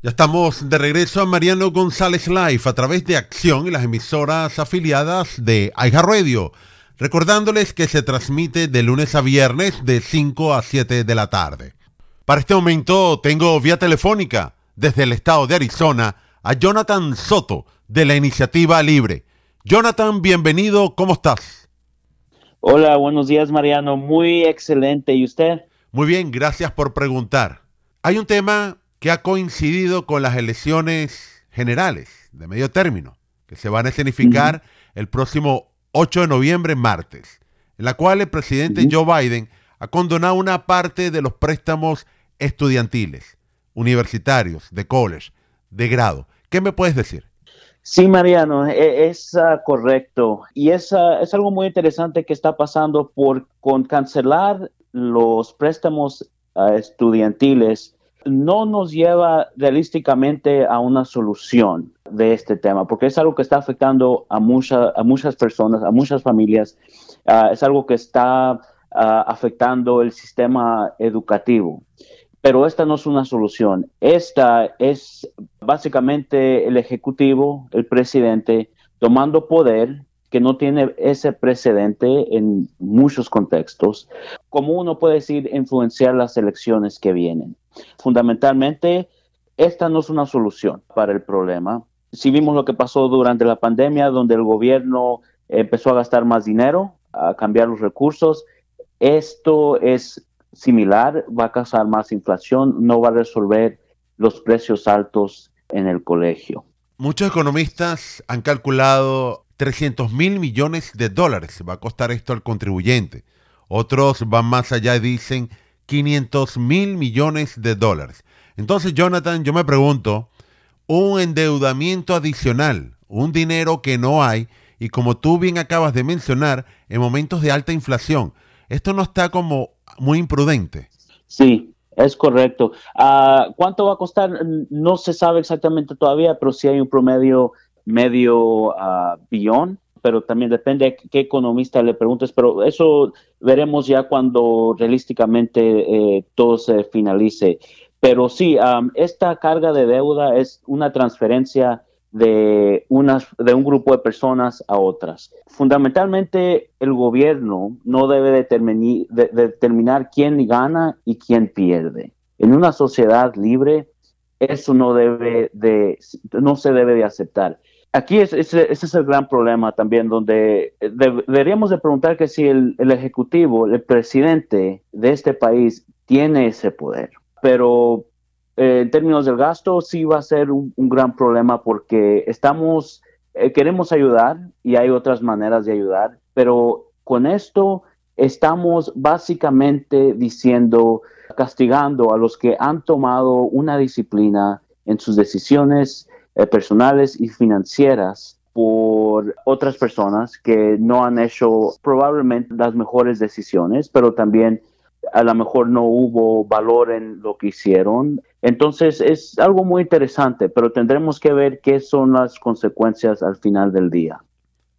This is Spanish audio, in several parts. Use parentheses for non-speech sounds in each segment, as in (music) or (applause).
Ya estamos de regreso a Mariano González Live a través de Acción y las emisoras afiliadas de Aiga Radio. Recordándoles que se transmite de lunes a viernes de 5 a 7 de la tarde. Para este momento tengo vía telefónica desde el estado de Arizona a Jonathan Soto de la Iniciativa Libre. Jonathan, bienvenido, ¿cómo estás? Hola, buenos días Mariano, muy excelente. ¿Y usted? Muy bien, gracias por preguntar. Hay un tema que ha coincidido con las elecciones generales de medio término, que se van a escenificar el próximo 8 de noviembre, martes, en la cual el presidente Joe Biden ha condonado una parte de los préstamos estudiantiles, universitarios, de college, de grado. ¿Qué me puedes decir? Sí, Mariano, e, es, uh, correcto. Y es, uh, es algo muy interesante que está pasando por con cancelar los préstamos uh, estudiantiles no nos lleva realísticamente a una solución de este tema, porque es algo que está afectando a, a muchas personas, a muchas familias, ah, es algo que está ah, afectando el sistema educativo. Pero esta no es una solución. Esta es básicamente el Ejecutivo, el presidente, tomando poder que no tiene ese precedente en muchos contextos, como uno puede decir, influenciar las elecciones que vienen. Fundamentalmente, esta no es una solución para el problema. Si vimos lo que pasó durante la pandemia, donde el gobierno empezó a gastar más dinero, a cambiar los recursos, esto es similar, va a causar más inflación, no va a resolver los precios altos en el colegio. Muchos economistas han calculado 300 mil millones de dólares va a costar esto al contribuyente. Otros van más allá y dicen 500 mil millones de dólares. Entonces, Jonathan, yo me pregunto, un endeudamiento adicional, un dinero que no hay, y como tú bien acabas de mencionar, en momentos de alta inflación, esto no está como muy imprudente. Sí, es correcto. Ah, ¿Cuánto va a costar? No se sabe exactamente todavía, pero sí hay un promedio medio uh, billón, pero también depende de qué economista le preguntes, pero eso veremos ya cuando realísticamente eh, todo se finalice. Pero sí, esta carga de deuda es una transferencia de, unas, de un grupo de personas a otras. Fundamentalmente, el gobierno no debe determinar quién gana y quién pierde. En una sociedad libre, eso no, debe de, no se debe de aceptar aquí es, ese, es el gran problema también, donde eh, deberíamos de preguntar que si el, ejecutivo, el presidente de este país tiene ese poder, pero eh, en términos del gasto sí va a ser un, gran problema porque estamos, eh, queremos ayudar y hay otras maneras de ayudar, pero con esto estamos básicamente diciendo, castigando a los que han tomado una disciplina en sus decisiones eh, personales y financieras por otras personas que no han hecho probablemente las mejores decisiones, pero también a lo mejor no hubo valor en lo que hicieron. Entonces es algo muy interesante, pero tendremos que ver qué son las consecuencias al final del día.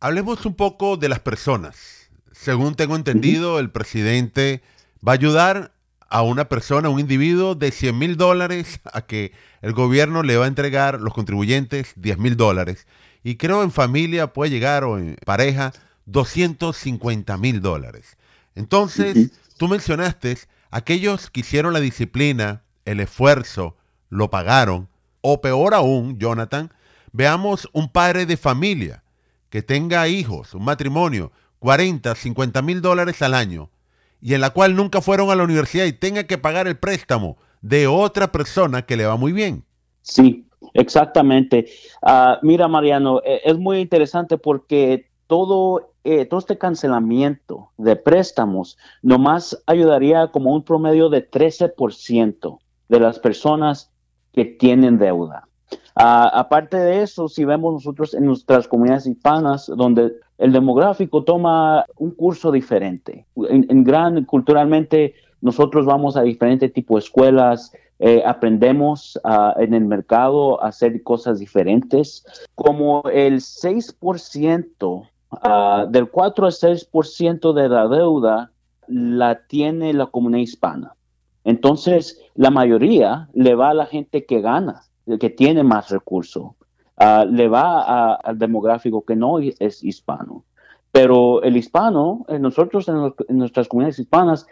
Hablemos un poco de las personas. Según tengo entendido, el presidente va a ayudar a una persona, un individuo, de 100 mil dólares a que el gobierno le va a entregar los contribuyentes 10 mil dólares. Y creo en familia puede llegar o en pareja 250 mil dólares. Entonces, tú mencionaste aquellos que hicieron la disciplina, el esfuerzo, lo pagaron. O peor aún, Jonathan, veamos un padre de familia que tenga hijos, un matrimonio, 40, 50 mil dólares al año y en la cual nunca fueron a la universidad y tenga que pagar el préstamo de otra persona que le va muy bien. Sí, exactamente. Ah, mira, Mariano, e, es muy interesante porque todo, eh, todo este cancelamiento de préstamos nomás ayudaría como un promedio de 13% de las personas que tienen deuda. Ah, aparte de eso, si vemos nosotros en nuestras comunidades hispanas, donde el demográfico toma un curso diferente. En, gran, culturalmente, nosotros vamos a diferentes tipos de escuelas, eh, aprendemos ah, en el mercado a hacer cosas diferentes. Como el 6%, ah, del 4 al 6% de la deuda la tiene la comunidad hispana. Entonces, la mayoría le va a la gente que gana que tiene más recursos, ah, le va al demográfico que no es hispano. Pero el hispano, eh, nosotros en, nuestras comunidades hispanas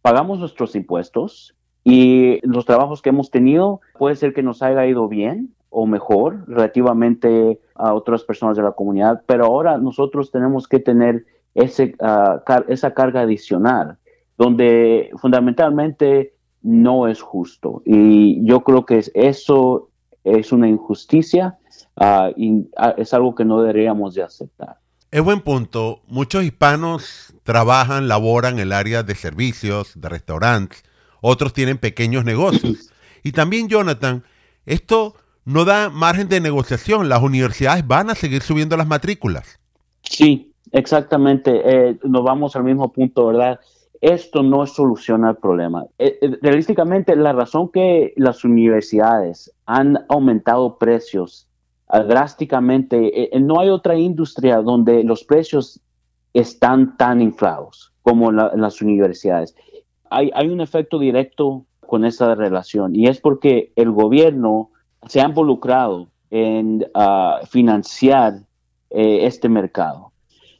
pagamos nuestros impuestos y los trabajos que hemos tenido puede ser que nos haya ido bien o mejor relativamente a otras personas de la comunidad, pero ahora nosotros tenemos que tener ese, ah, esa carga adicional, donde fundamentalmente no es justo. Y yo creo que eso es una injusticia y es algo que no deberíamos de aceptar. Es buen punto. Muchos hispanos trabajan, laboran en el área de servicios, de restaurantes. Otros tienen pequeños negocios. (clears throat) Y también, Jonathan, esto no da margen de negociación. Las universidades van a seguir subiendo las matrículas. Sí, exactamente. Eh, nos vamos al mismo punto, ¿verdad? Esto no soluciona el problema. Eh, eh, realísticamente, la razón que las universidades han aumentado precios drásticamente. Eh, eh, no hay otra industria donde los precios están tan inflados como las universidades. Hay, un efecto directo con esa relación y es porque el gobierno se ha involucrado en ah, financiar eh, este mercado.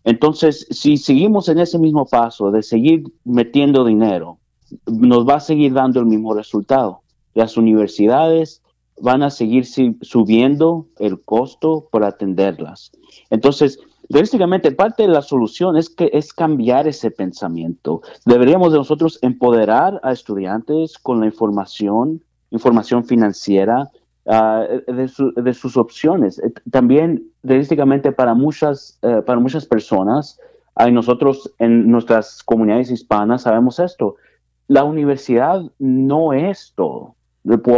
Entonces, si seguimos en ese mismo paso de seguir metiendo dinero, nos va a seguir dando el mismo resultado. Las universidades van a seguir subiendo el costo por atenderlas. Entonces, realísticamente, parte de la solución es que es cambiar ese pensamiento. Deberíamos de nosotros empoderar a estudiantes con la información, información financiera, ah, de, sus opciones. Eh, también, realísticamente, para muchas, eh, para muchas personas, hay nosotros en nuestras comunidades hispanas sabemos esto. La universidad no es todo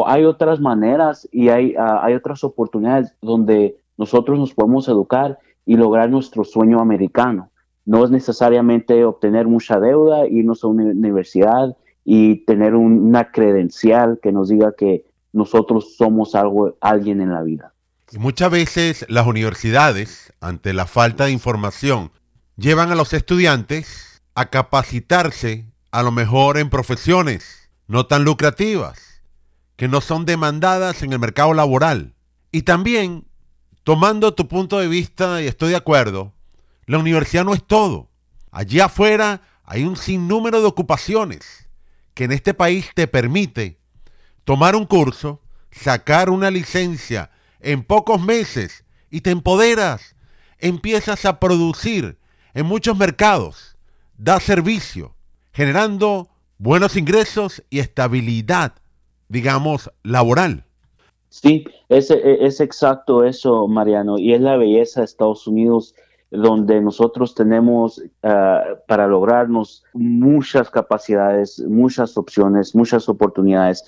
hay otras maneras y hay, ah, hay otras oportunidades donde nosotros nos podemos educar y lograr nuestro sueño americano. No es necesariamente obtener mucha deuda, irnos a una universidad y tener una credencial que nos diga que nosotros somos algo, alguien en la vida. Muchas veces las universidades, ante la falta de información, llevan a los estudiantes a capacitarse a lo mejor en profesiones no tan lucrativas que no son demandadas en el mercado laboral. Y también, tomando tu punto de vista, y estoy de acuerdo, la universidad no es todo. Allí afuera hay un sinnúmero de ocupaciones que en este país te permite tomar un curso, sacar una licencia en pocos meses y te empoderas, empiezas a producir en muchos mercados, da servicio, generando buenos ingresos y estabilidad digamos, laboral. Sí, es, es exacto eso, Mariano, y es la belleza de Estados Unidos donde nosotros tenemos ah, para lograrnos muchas capacidades, muchas opciones, muchas oportunidades.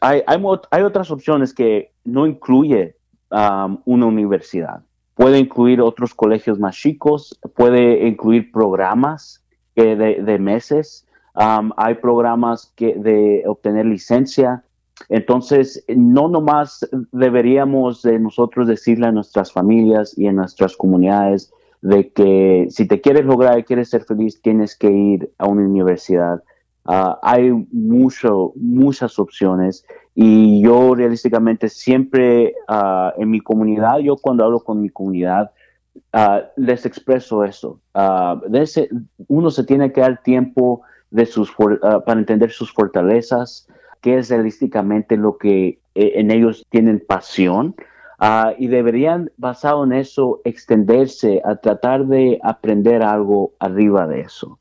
Hay, hay, otras opciones que no incluye una universidad. Puede incluir otros colegios más chicos, puede incluir programas de, de meses. hay programas que de obtener licencia entonces, no nomás deberíamos de nosotros decirle a nuestras familias y a nuestras comunidades de que si te quieres lograr y quieres ser feliz, tienes que ir a una universidad. Ah, hay mucho, muchas opciones y yo realísticamente siempre uh, en mi comunidad, yo cuando hablo con mi comunidad, uh, les expreso eso. Uno se tiene que dar tiempo de sus, para entender sus fortalezas, qué es realísticamente lo que eh, en ellos tienen pasión. Ah, y deberían, basado en eso, extenderse a tratar de aprender algo arriba de eso.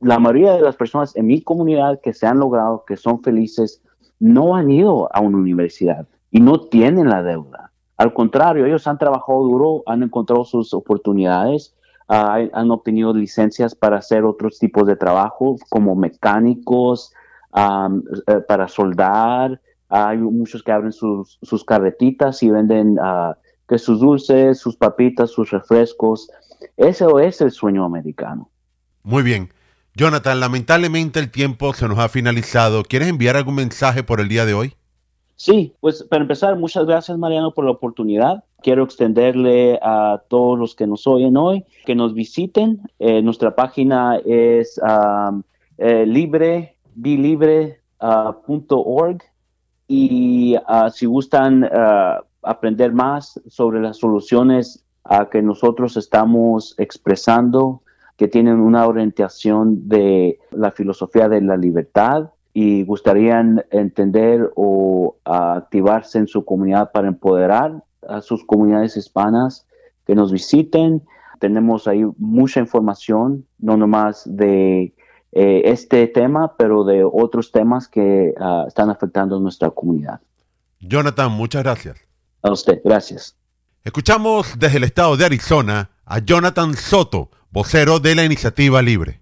La mayoría de las personas en mi comunidad que se han logrado, que son felices, no han ido a una universidad y no tienen la deuda. Al contrario, ellos han trabajado duro, han encontrado sus oportunidades, ah, han obtenido licencias para hacer otros tipos de trabajo como mecánicos, eh, para soldar. Hay muchos que abren sus, sus carretitas y venden uh, que sus dulces, sus papitas, sus refrescos. Ese es el sueño americano. Muy bien. Jonathan, lamentablemente el tiempo se nos ha finalizado. ¿Quieres enviar algún mensaje por el día de hoy? Sí, pues para empezar, muchas gracias Mariano por la oportunidad. Quiero extenderle a todos los que nos oyen hoy que nos visiten. Eh, nuestra página es eh, libre bilibre.org y ah, si gustan ah, aprender más sobre las soluciones a que nosotros estamos expresando, que tienen una orientación de la filosofía de la libertad y gustarían entender o activarse en su comunidad para empoderar a sus comunidades hispanas, que nos visiten. Tenemos ahí mucha información, no nomás de eh, este tema, pero de otros temas que ah, están afectando a nuestra comunidad. Jonathan, muchas gracias. A usted, gracias. Escuchamos desde el estado de Arizona a Jonathan Soto, vocero de la Iniciativa Libre.